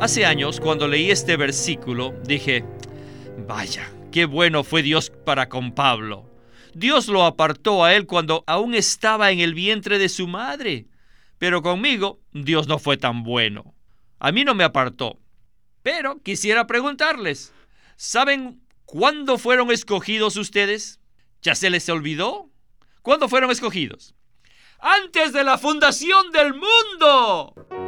Hace años, cuando leí este versículo, dije, vaya, qué bueno fue Dios para con Pablo. Dios lo apartó a él cuando aún estaba en el vientre de su madre. Pero conmigo, Dios no fue tan bueno. A mí no me apartó. Pero quisiera preguntarles, ¿saben cuándo fueron escogidos ustedes? ¿Ya se les olvidó? ¿Cuándo fueron escogidos? Antes de la fundación del mundo.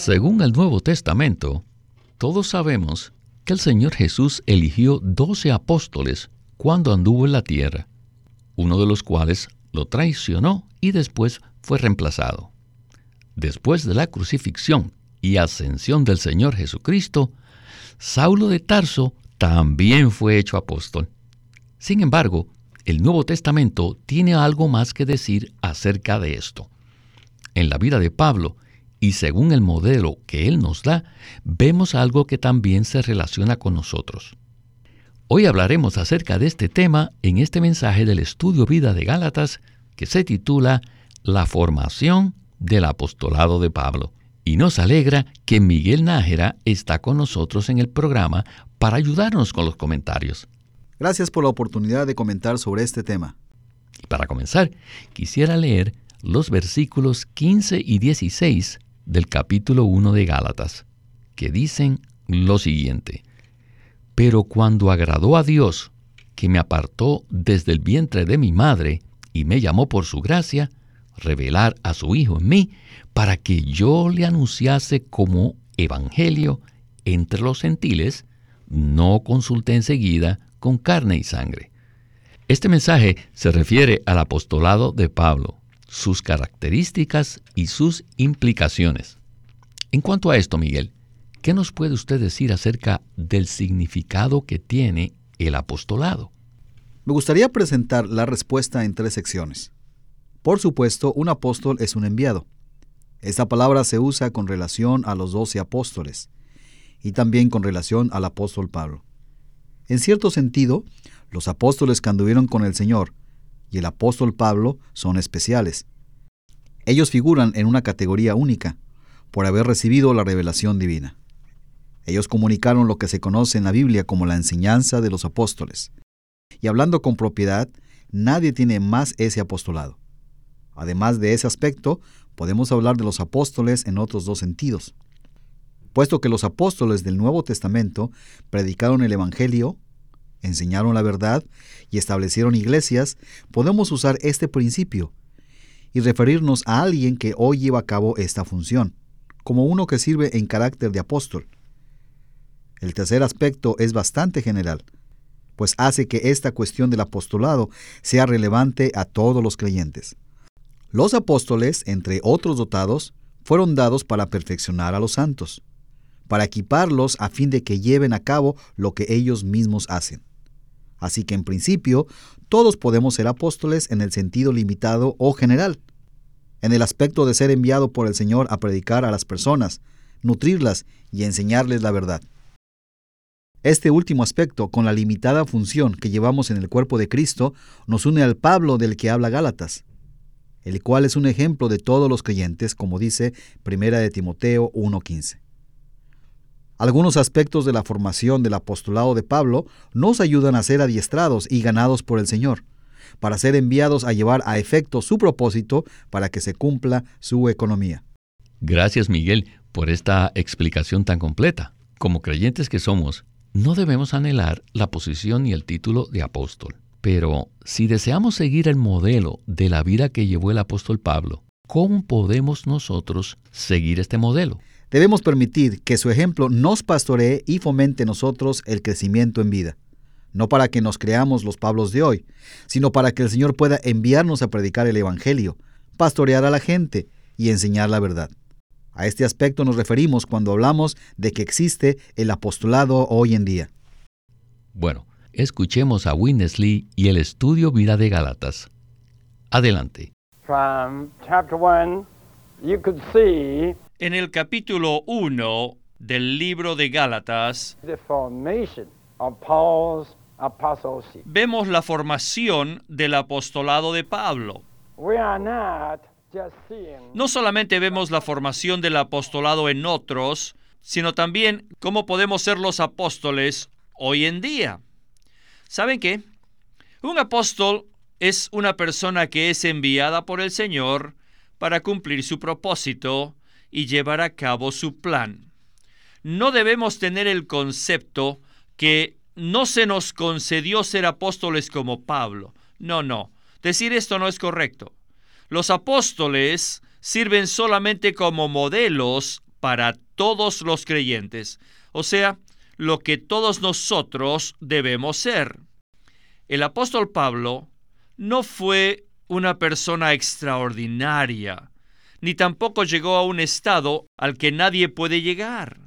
Según el Nuevo Testamento, todos sabemos que el Señor Jesús eligió doce apóstoles cuando anduvo en la tierra, uno de los cuales lo traicionó y después fue reemplazado. Después de la crucifixión y ascensión del Señor Jesucristo, Saulo de Tarso también fue hecho apóstol. Sin embargo, el Nuevo Testamento tiene algo más que decir acerca de esto. En la vida de Pablo, y según el modelo que Él nos da, vemos algo que también se relaciona con nosotros. Hoy hablaremos acerca de este tema en este mensaje del estudio Vida de Gálatas que se titula La formación del apostolado de Pablo. Y nos alegra que Miguel Nájera está con nosotros en el programa para ayudarnos con los comentarios. Gracias por la oportunidad de comentar sobre este tema. Y para comenzar, quisiera leer los versículos 15 y 16 del capítulo 1 de Gálatas, que dicen lo siguiente, Pero cuando agradó a Dios, que me apartó desde el vientre de mi madre y me llamó por su gracia, revelar a su Hijo en mí, para que yo le anunciase como evangelio entre los gentiles, no consulté enseguida con carne y sangre. Este mensaje se refiere al apostolado de Pablo, sus características y sus implicaciones. En cuanto a esto, Miguel, ¿qué nos puede usted decir acerca del significado que tiene el apostolado? Me gustaría presentar la respuesta en tres secciones. Por supuesto, un apóstol es un enviado. Esta palabra se usa con relación a los doce apóstoles y también con relación al apóstol Pablo. En cierto sentido, los apóstoles que anduvieron con el Señor y el apóstol Pablo son especiales. Ellos figuran en una categoría única, por haber recibido la revelación divina. Ellos comunicaron lo que se conoce en la Biblia como la enseñanza de los apóstoles. Y hablando con propiedad, nadie tiene más ese apostolado. Además de ese aspecto, podemos hablar de los apóstoles en otros dos sentidos. Puesto que los apóstoles del Nuevo Testamento predicaron el Evangelio enseñaron la verdad y establecieron iglesias, podemos usar este principio y referirnos a alguien que hoy lleva a cabo esta función, como uno que sirve en carácter de apóstol. El tercer aspecto es bastante general, pues hace que esta cuestión del apostolado sea relevante a todos los creyentes. Los apóstoles, entre otros dotados, fueron dados para perfeccionar a los santos, para equiparlos a fin de que lleven a cabo lo que ellos mismos hacen. Así que en principio, todos podemos ser apóstoles en el sentido limitado o general, en el aspecto de ser enviado por el Señor a predicar a las personas, nutrirlas y enseñarles la verdad. Este último aspecto, con la limitada función que llevamos en el cuerpo de Cristo, nos une al Pablo del que habla Gálatas, el cual es un ejemplo de todos los creyentes, como dice 1 de Timoteo 1.15. Algunos aspectos de la formación del apostolado de Pablo nos ayudan a ser adiestrados y ganados por el Señor, para ser enviados a llevar a efecto su propósito para que se cumpla su economía. Gracias Miguel por esta explicación tan completa. Como creyentes que somos, no debemos anhelar la posición y el título de apóstol. Pero si deseamos seguir el modelo de la vida que llevó el apóstol Pablo, ¿cómo podemos nosotros seguir este modelo? Debemos permitir que su ejemplo nos pastoree y fomente en nosotros el crecimiento en vida. No para que nos creamos los Pablos de hoy, sino para que el Señor pueda enviarnos a predicar el Evangelio, pastorear a la gente y enseñar la verdad. A este aspecto nos referimos cuando hablamos de que existe el apostolado hoy en día. Bueno, escuchemos a Winnesley y el estudio Vida de Gálatas. Adelante. En el capítulo 1 del libro de Gálatas vemos la formación del apostolado de Pablo. No solamente vemos la formación del apostolado en otros, sino también cómo podemos ser los apóstoles hoy en día. ¿Saben qué? Un apóstol es una persona que es enviada por el Señor para cumplir su propósito y llevar a cabo su plan. No debemos tener el concepto que no se nos concedió ser apóstoles como Pablo. No, no. Decir esto no es correcto. Los apóstoles sirven solamente como modelos para todos los creyentes, o sea, lo que todos nosotros debemos ser. El apóstol Pablo no fue una persona extraordinaria, ni tampoco llegó a un estado al que nadie puede llegar.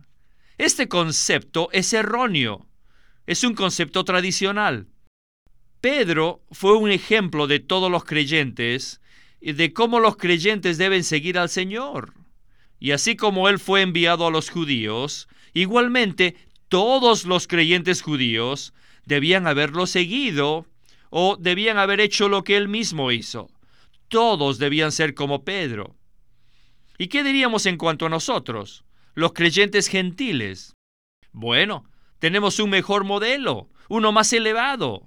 Este concepto es erróneo. Es un concepto tradicional. Pedro fue un ejemplo de todos los creyentes y de cómo los creyentes deben seguir al Señor. Y así como él fue enviado a los judíos, igualmente todos los creyentes judíos debían haberlo seguido o debían haber hecho lo que él mismo hizo. Todos debían ser como Pedro. ¿Y qué diríamos en cuanto a nosotros, los creyentes gentiles? Bueno, tenemos un mejor modelo, uno más elevado.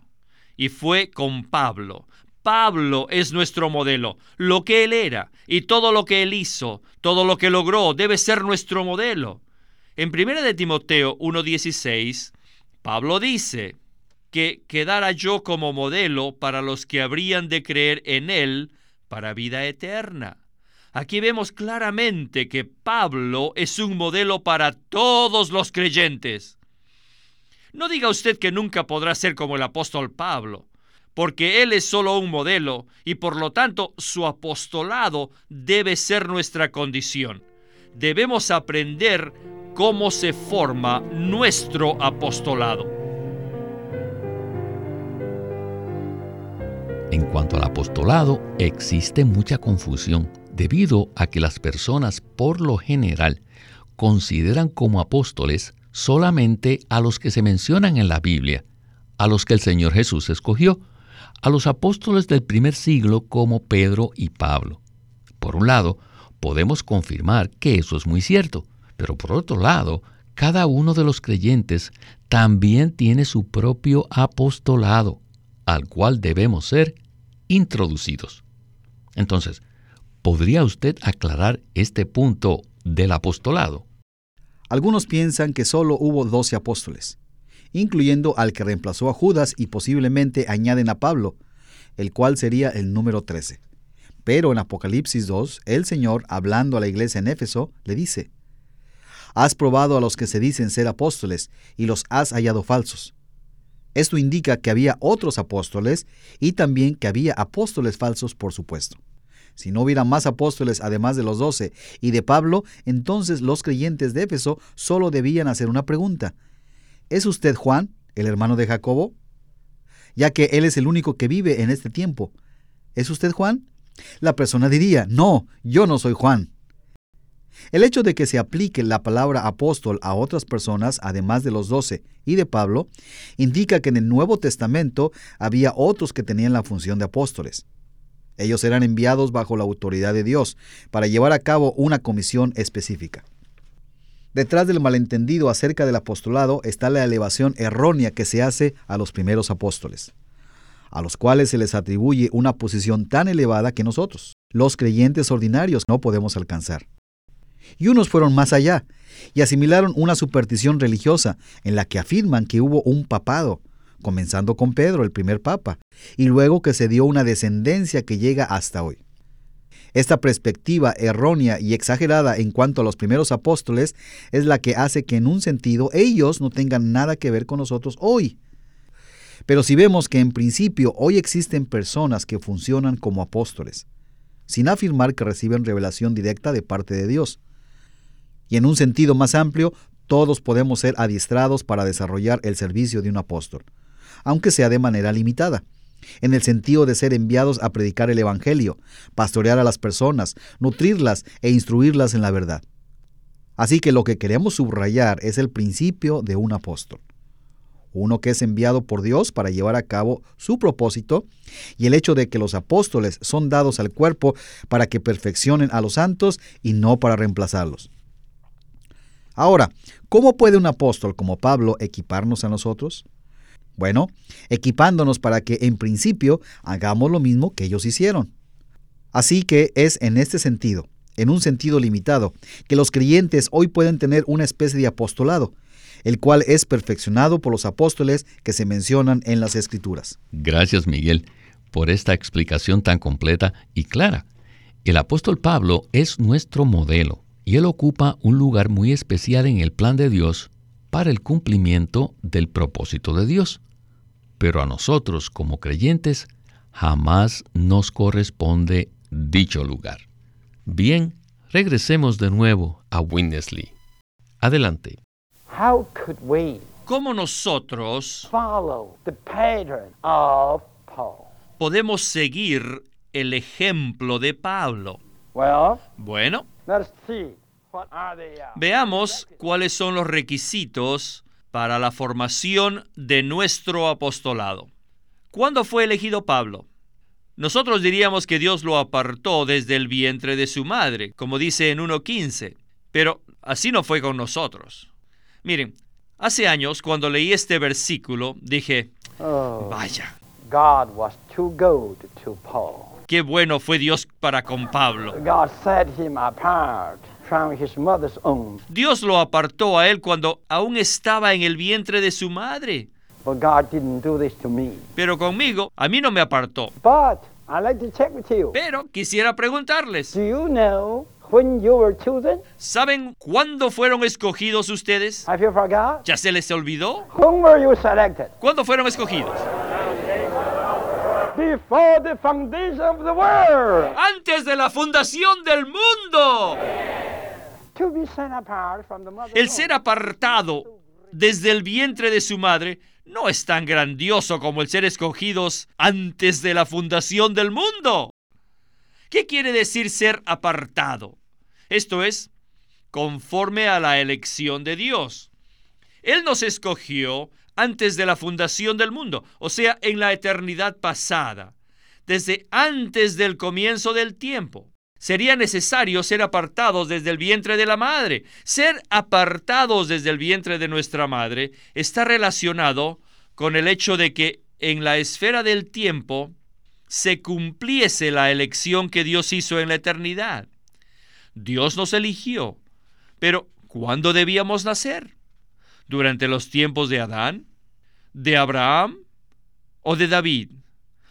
Y fue con Pablo. Pablo es nuestro modelo. Lo que él era y todo lo que él hizo, todo lo que logró, debe ser nuestro modelo. En 1 de Timoteo 1.16, Pablo dice que quedara yo como modelo para los que habrían de creer en él para vida eterna. Aquí vemos claramente que Pablo es un modelo para todos los creyentes. No diga usted que nunca podrá ser como el apóstol Pablo, porque él es solo un modelo y por lo tanto su apostolado debe ser nuestra condición. Debemos aprender cómo se forma nuestro apostolado. En cuanto al apostolado, existe mucha confusión debido a que las personas por lo general consideran como apóstoles solamente a los que se mencionan en la Biblia, a los que el Señor Jesús escogió, a los apóstoles del primer siglo como Pedro y Pablo. Por un lado, podemos confirmar que eso es muy cierto, pero por otro lado, cada uno de los creyentes también tiene su propio apostolado, al cual debemos ser introducidos. Entonces, ¿podría usted aclarar este punto del apostolado? Algunos piensan que solo hubo doce apóstoles, incluyendo al que reemplazó a Judas y posiblemente añaden a Pablo, el cual sería el número 13. Pero en Apocalipsis 2, el Señor, hablando a la iglesia en Éfeso, le dice, Has probado a los que se dicen ser apóstoles y los has hallado falsos. Esto indica que había otros apóstoles y también que había apóstoles falsos, por supuesto. Si no hubiera más apóstoles además de los doce y de Pablo, entonces los creyentes de Éfeso solo debían hacer una pregunta. ¿Es usted Juan, el hermano de Jacobo? Ya que él es el único que vive en este tiempo. ¿Es usted Juan? La persona diría, no, yo no soy Juan. El hecho de que se aplique la palabra apóstol a otras personas, además de los doce y de Pablo, indica que en el Nuevo Testamento había otros que tenían la función de apóstoles. Ellos eran enviados bajo la autoridad de Dios para llevar a cabo una comisión específica. Detrás del malentendido acerca del apostolado está la elevación errónea que se hace a los primeros apóstoles, a los cuales se les atribuye una posición tan elevada que nosotros, los creyentes ordinarios, no podemos alcanzar. Y unos fueron más allá y asimilaron una superstición religiosa en la que afirman que hubo un papado, comenzando con Pedro, el primer papa, y luego que se dio una descendencia que llega hasta hoy. Esta perspectiva errónea y exagerada en cuanto a los primeros apóstoles es la que hace que en un sentido ellos no tengan nada que ver con nosotros hoy. Pero si vemos que en principio hoy existen personas que funcionan como apóstoles, sin afirmar que reciben revelación directa de parte de Dios, Y en un sentido más amplio, todos podemos ser adiestrados para desarrollar el servicio de un apóstol, aunque sea de manera limitada, en el sentido de ser enviados a predicar el Evangelio, pastorear a las personas, nutrirlas e instruirlas en la verdad. Así que lo que queremos subrayar es el principio de un apóstol uno que es enviado por Dios para llevar a cabo su propósito, y el hecho de que los apóstoles son dados al cuerpo para que perfeccionen a los santos y no para reemplazarlos. Ahora, ¿cómo puede un apóstol como Pablo equiparnos a nosotros? Bueno, equipándonos para que en principio hagamos lo mismo que ellos hicieron. Así que es en este sentido, en un sentido limitado, que los creyentes hoy pueden tener una especie de apostolado, el cual es perfeccionado por los apóstoles que se mencionan en las Escrituras. Gracias, Miguel, por esta explicación tan completa y clara. El apóstol Pablo es nuestro modelo y él ocupa un lugar muy especial en el plan de Dios para el cumplimiento del propósito de Dios. Pero a nosotros, como creyentes, jamás nos corresponde dicho lugar. Bien, regresemos de nuevo a Winnesley. Adelante. ¿Cómo nosotros podemos seguir el ejemplo de Pablo? Bueno, veamos cuáles son los requisitos para la formación de nuestro apostolado. ¿Cuándo fue elegido Pablo? Nosotros diríamos que Dios lo apartó desde el vientre de su madre, como dice en 1.15, pero así no fue con nosotros. Miren, hace años cuando leí este versículo dije, oh, vaya, Qué bueno fue Dios para con Pablo. Dios lo apartó a él cuando aún estaba en el vientre de su madre. Pero conmigo, a mí no me apartó. Pero quisiera preguntarles. ¿Saben cuándo fueron escogidos ustedes? ¿Ya se les olvidó? ¿Cuándo fueron escogidos? Antes de la fundación del mundo. El ser apartado desde el vientre de su madre no es tan grandioso como el ser escogidos antes de la fundación del mundo. ¿Qué quiere decir ser apartado? Esto es, conforme a la elección de Dios. Él nos escogió antes de la fundación del mundo, o sea, en la eternidad pasada, desde antes del comienzo del tiempo. Sería necesario ser apartados desde el vientre de la madre. Ser apartados desde el vientre de nuestra madre está relacionado con el hecho de que en la esfera del tiempo se cumpliese la elección que Dios hizo en la eternidad. Dios nos eligió, pero ¿cuándo debíamos nacer? ¿Durante los tiempos de Adán? ¿De Abraham? ¿O de David?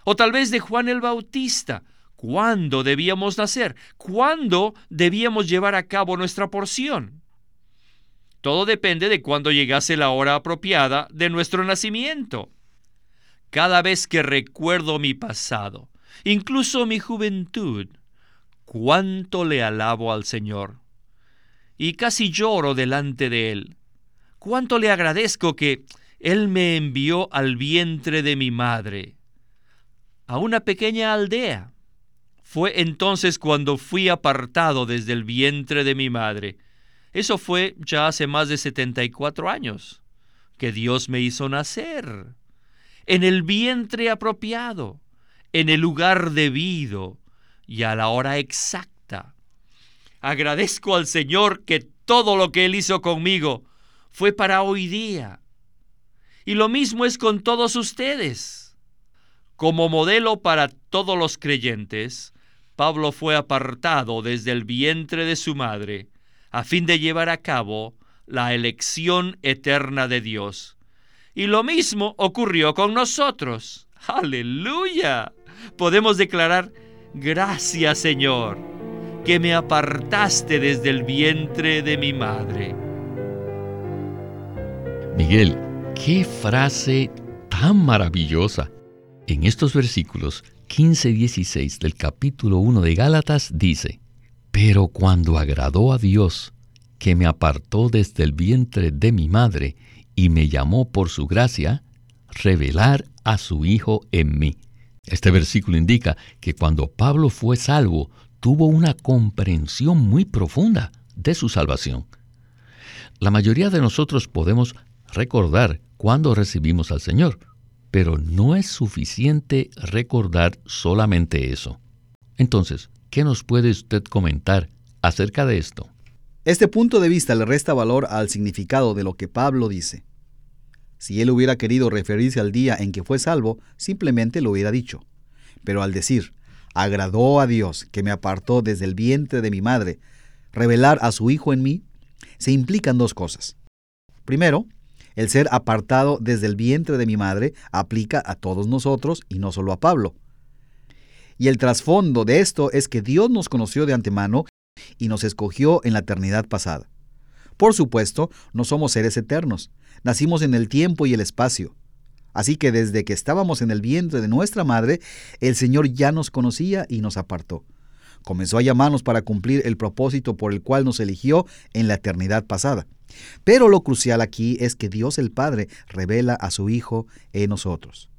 ¿O tal vez de Juan el Bautista? ¿Cuándo debíamos nacer? ¿Cuándo debíamos llevar a cabo nuestra porción? Todo depende de cuándo llegase la hora apropiada de nuestro nacimiento. Cada vez que recuerdo mi pasado, incluso mi juventud, cuánto le alabo al Señor. Y casi lloro delante de Él. Cuánto le agradezco que Él me envió al vientre de mi madre, a una pequeña aldea. Fue entonces cuando fui apartado desde el vientre de mi madre. Eso fue ya hace más de 74 años, que Dios me hizo nacer, en el vientre apropiado, en el lugar debido, y a la hora exacta. Agradezco al Señor que todo lo que Él hizo conmigo fue para hoy día. Y lo mismo es con todos ustedes. Como modelo para todos los creyentes, Pablo fue apartado desde el vientre de su madre a fin de llevar a cabo la elección eterna de Dios. Y lo mismo ocurrió con nosotros. Aleluya. Podemos declarar Gracias Señor, que me apartaste desde el vientre de mi madre. Miguel, qué frase tan maravillosa. En estos versículos 15 y 16 del capítulo 1 de Gálatas dice, Pero cuando agradó a Dios, que me apartó desde el vientre de mi madre y me llamó por su gracia, revelar a su Hijo en mí. Este versículo indica que cuando Pablo fue salvo, tuvo una comprensión muy profunda de su salvación. La mayoría de nosotros podemos recordar cuando recibimos al Señor, pero no es suficiente recordar solamente eso. Entonces, ¿qué nos puede usted comentar acerca de esto? Este punto de vista le resta valor al significado de lo que Pablo dice. Si él hubiera querido referirse al día en que fue salvo, simplemente lo hubiera dicho. Pero al decir, agradó a Dios que me apartó desde el vientre de mi madre, revelar a su Hijo en mí, se implican dos cosas. Primero, el ser apartado desde el vientre de mi madre aplica a todos nosotros y no solo a Pablo. Y el trasfondo de esto es que Dios nos conoció de antemano y nos escogió en la eternidad pasada. Por supuesto, no somos seres eternos, nacimos en el tiempo y el espacio. Así que desde que estábamos en el vientre de nuestra madre, el Señor ya nos conocía y nos apartó. Comenzó a llamarnos para cumplir el propósito por el cual nos eligió en la eternidad pasada. Pero lo crucial aquí es que Dios el Padre revela a su Hijo en nosotros.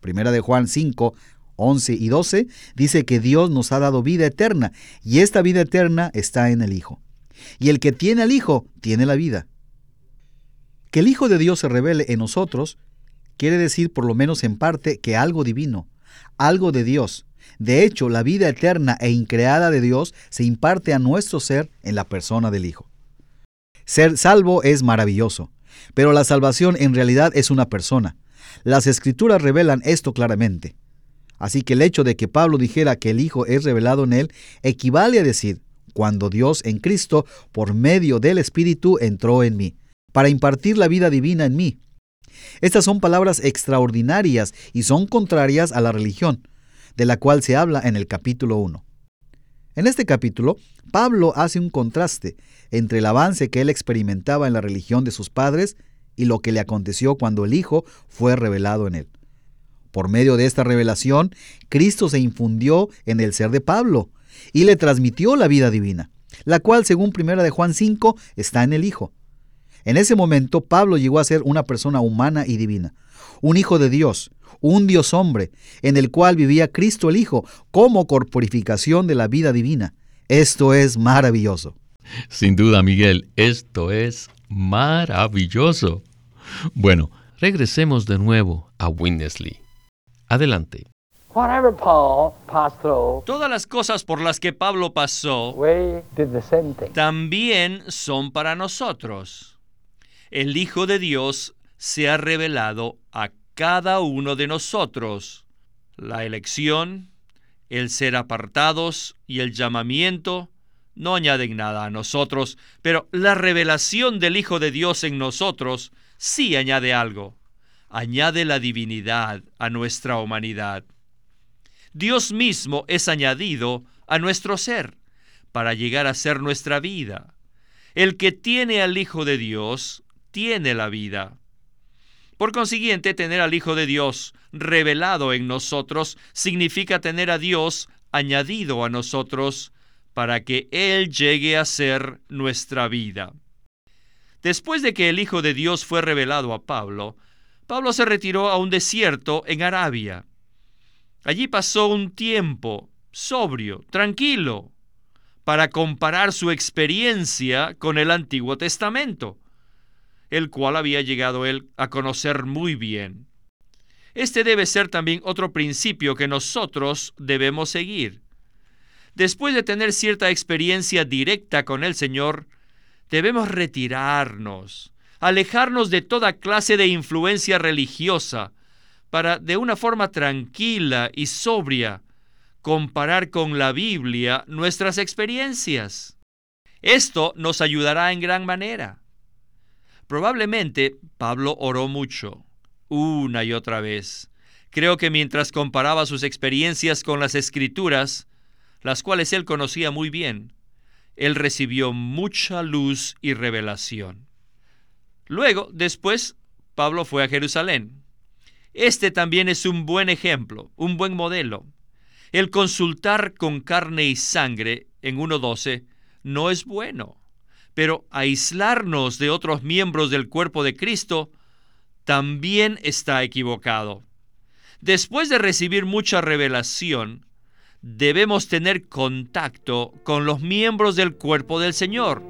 Primera de Juan 5, 11 y 12 dice que Dios nos ha dado vida eterna y esta vida eterna está en el Hijo. Y el que tiene al Hijo tiene la vida. Que el Hijo de Dios se revele en nosotros quiere decir por lo menos en parte que algo divino, algo de Dios, de hecho la vida eterna e increada de Dios se imparte a nuestro ser en la persona del Hijo. Ser salvo es maravilloso, pero la salvación en realidad es una persona. Las escrituras revelan esto claramente. Así que el hecho de que Pablo dijera que el Hijo es revelado en él equivale a decir, cuando Dios en Cristo, por medio del Espíritu, entró en mí, para impartir la vida divina en mí. Estas son palabras extraordinarias y son contrarias a la religión, de la cual se habla en el capítulo 1. En este capítulo, Pablo hace un contraste entre el avance que él experimentaba en la religión de sus padres y lo que le aconteció cuando el Hijo fue revelado en él. Por medio de esta revelación, Cristo se infundió en el ser de Pablo y le transmitió la vida divina, la cual, según 1 de Juan 5, está en el Hijo. En ese momento, Pablo llegó a ser una persona humana y divina, un hijo de Dios, un Dios hombre, en el cual vivía Cristo el Hijo como corporificación de la vida divina. Esto es maravilloso. Sin duda, Miguel, esto es maravilloso. Bueno, regresemos de nuevo a Winnesley. Adelante. Todas las cosas por las que Pablo pasó también son para nosotros. El Hijo de Dios se ha revelado a cada uno de nosotros. La elección, el ser apartados y el llamamiento no añaden nada a nosotros, pero la revelación del Hijo de Dios en nosotros sí añade algo. Añade la divinidad a nuestra humanidad. Dios mismo es añadido a nuestro ser para llegar a ser nuestra vida. El que tiene al Hijo de Dios tiene la vida. Por consiguiente, tener al Hijo de Dios revelado en nosotros significa tener a Dios añadido a nosotros para que Él llegue a ser nuestra vida. Después de que el Hijo de Dios fue revelado a Pablo, Pablo se retiró a un desierto en Arabia. Allí pasó un tiempo sobrio, tranquilo, para comparar su experiencia con el Antiguo Testamento el cual había llegado él a conocer muy bien. Este debe ser también otro principio que nosotros debemos seguir. Después de tener cierta experiencia directa con el Señor, debemos retirarnos, alejarnos de toda clase de influencia religiosa, para de una forma tranquila y sobria comparar con la Biblia nuestras experiencias. Esto nos ayudará en gran manera. Probablemente Pablo oró mucho, una y otra vez. Creo que mientras comparaba sus experiencias con las escrituras, las cuales él conocía muy bien, él recibió mucha luz y revelación. Luego, después, Pablo fue a Jerusalén. Este también es un buen ejemplo, un buen modelo. El consultar con carne y sangre en 1.12 no es bueno. Pero aislarnos de otros miembros del cuerpo de Cristo también está equivocado. Después de recibir mucha revelación, debemos tener contacto con los miembros del cuerpo del Señor,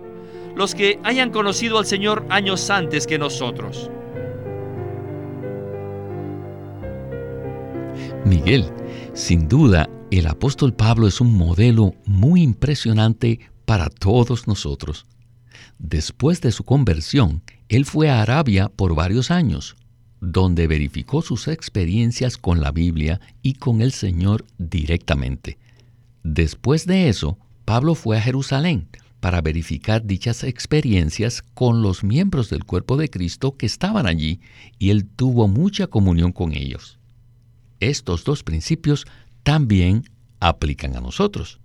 los que hayan conocido al Señor años antes que nosotros. Miguel, sin duda, el apóstol Pablo es un modelo muy impresionante para todos nosotros. Después de su conversión, él fue a Arabia por varios años, donde verificó sus experiencias con la Biblia y con el Señor directamente. Después de eso, Pablo fue a Jerusalén para verificar dichas experiencias con los miembros del cuerpo de Cristo que estaban allí y él tuvo mucha comunión con ellos. Estos dos principios también aplican a nosotros.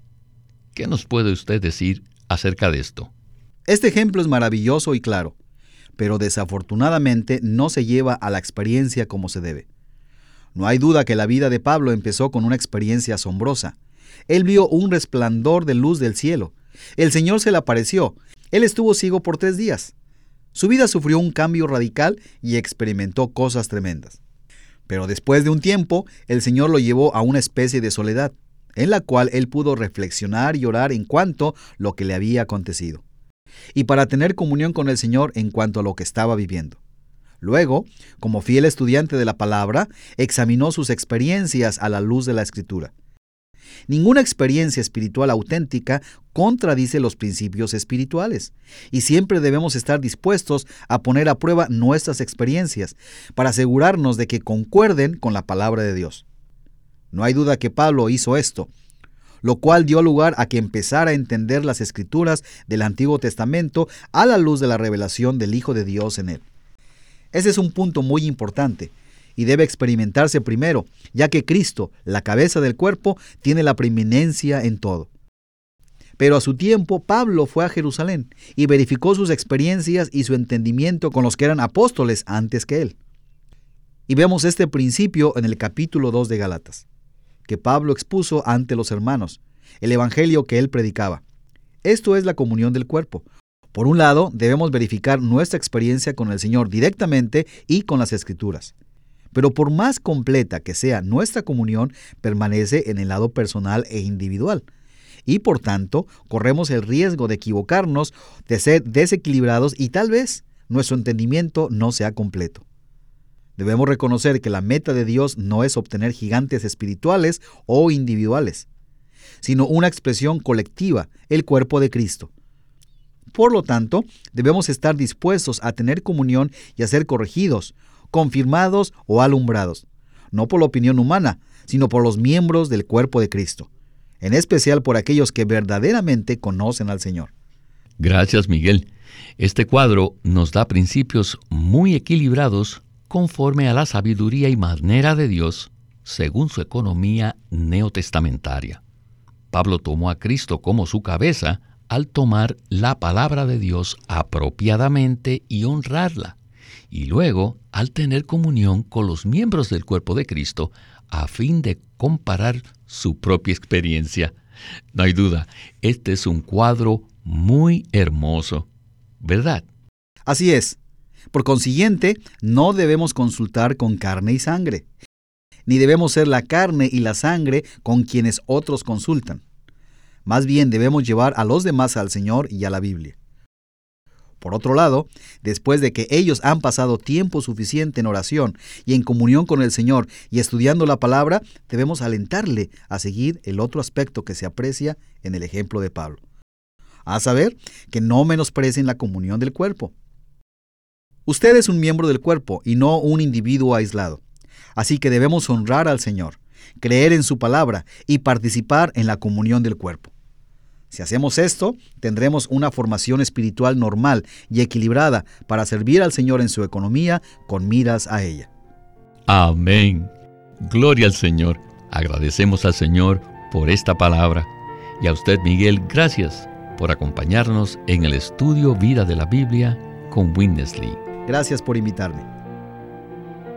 ¿Qué nos puede usted decir acerca de esto? Este ejemplo es maravilloso y claro pero desafortunadamente no se lleva a la experiencia como se debe. No hay duda que la vida de Pablo empezó con una experiencia asombrosa. Él vio un resplandor de luz del cielo. El Señor se le apareció. Él estuvo ciego por tres días. Su vida sufrió un cambio radical y experimentó cosas tremendas. Pero después de un tiempo, el Señor lo llevó a una especie de soledad, en la cual él pudo reflexionar y orar en cuanto lo que le había acontecido y para tener comunión con el Señor en cuanto a lo que estaba viviendo. Luego, como fiel estudiante de la palabra, examinó sus experiencias a la luz de la Escritura. Ninguna experiencia espiritual auténtica contradice los principios espirituales, y siempre debemos estar dispuestos a poner a prueba nuestras experiencias para asegurarnos de que concuerden con la palabra de Dios. No hay duda que Pablo hizo esto, lo cual dio lugar a que empezara a entender las escrituras del Antiguo Testamento a la luz de la revelación del Hijo de Dios en él. Ese es un punto muy importante y debe experimentarse primero, ya que Cristo, la cabeza del cuerpo, tiene la preeminencia en todo. Pero a su tiempo Pablo fue a Jerusalén y verificó sus experiencias y su entendimiento con los que eran apóstoles antes que él. Y vemos este principio en el capítulo 2 de Galatas que Pablo expuso ante los hermanos, el Evangelio que él predicaba. Esto es la comunión del cuerpo. Por un lado, debemos verificar nuestra experiencia con el Señor directamente y con las Escrituras. Pero por más completa que sea nuestra comunión, permanece en el lado personal e individual. Y por tanto, corremos el riesgo de equivocarnos, de ser desequilibrados y tal vez nuestro entendimiento no sea completo. Debemos reconocer que la meta de Dios no es obtener gigantes espirituales o individuales, sino una expresión colectiva, el cuerpo de Cristo. Por lo tanto, debemos estar dispuestos a tener comunión y a ser corregidos, confirmados o alumbrados, no por la opinión humana, sino por los miembros del cuerpo de Cristo, en especial por aquellos que verdaderamente conocen al Señor. Gracias, Miguel. Este cuadro nos da principios muy equilibrados conforme a la sabiduría y manera de Dios, según su economía neotestamentaria. Pablo tomó a Cristo como su cabeza al tomar la palabra de Dios apropiadamente y honrarla, y luego al tener comunión con los miembros del cuerpo de Cristo a fin de comparar su propia experiencia. No hay duda, este es un cuadro muy hermoso, ¿verdad? Así es. Por consiguiente, no debemos consultar con carne y sangre, ni debemos ser la carne y la sangre con quienes otros consultan. Más bien debemos llevar a los demás al Señor y a la Biblia. Por otro lado, después de que ellos han pasado tiempo suficiente en oración y en comunión con el Señor y estudiando la palabra, debemos alentarle a seguir el otro aspecto que se aprecia en el ejemplo de Pablo. A saber, que no menosprecien la comunión del cuerpo. Usted es un miembro del cuerpo y no un individuo aislado. Así que debemos honrar al Señor, creer en su palabra y participar en la comunión del cuerpo. Si hacemos esto, tendremos una formación espiritual normal y equilibrada para servir al Señor en su economía con miras a ella. Amén. Gloria al Señor. Agradecemos al Señor por esta palabra. Y a usted, Miguel, gracias por acompañarnos en el estudio Vida de la Biblia con Winnesley. Gracias por invitarme.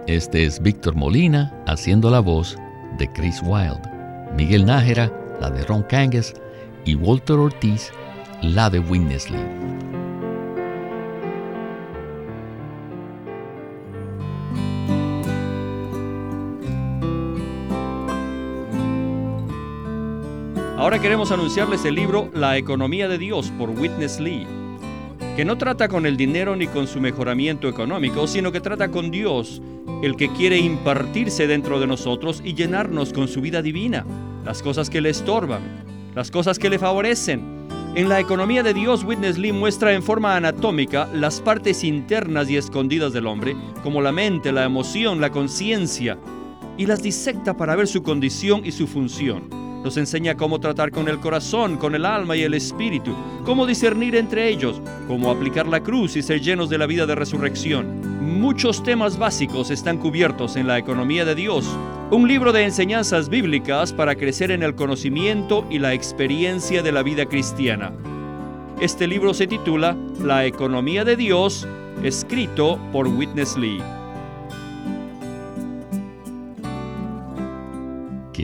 Este es Víctor Molina haciendo la voz de Chris Wilde, Miguel Nájera, la de Ron Cangues, y Walter Ortiz, la de Winnesley. Ahora queremos anunciarles el libro La economía de Dios por Witness Lee que no trata con el dinero ni con su mejoramiento económico, sino que trata con Dios, el que quiere impartirse dentro de nosotros y llenarnos con su vida divina, las cosas que le estorban, las cosas que le favorecen. En la economía de Dios, Witness Lee muestra en forma anatómica las partes internas y escondidas del hombre, como la mente, la emoción, la conciencia, y las disecta para ver su condición y su función. Nos enseña cómo tratar con el corazón, con el alma y el espíritu, cómo discernir entre ellos, cómo aplicar la cruz y ser llenos de la vida de resurrección. Muchos temas básicos están cubiertos en la economía de Dios, un libro de enseñanzas bíblicas para crecer en el conocimiento y la experiencia de la vida cristiana. Este libro se titula La economía de Dios, escrito por Witness Lee.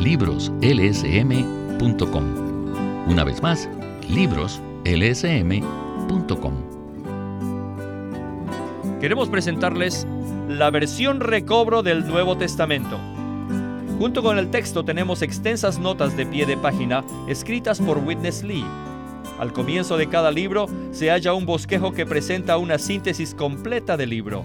libroslsm.com. Una vez más, libroslsm.com. Queremos presentarles la versión recobro del Nuevo Testamento. Junto con el texto tenemos extensas notas de pie de página escritas por Witness Lee. Al comienzo de cada libro se halla un bosquejo que presenta una síntesis completa del libro.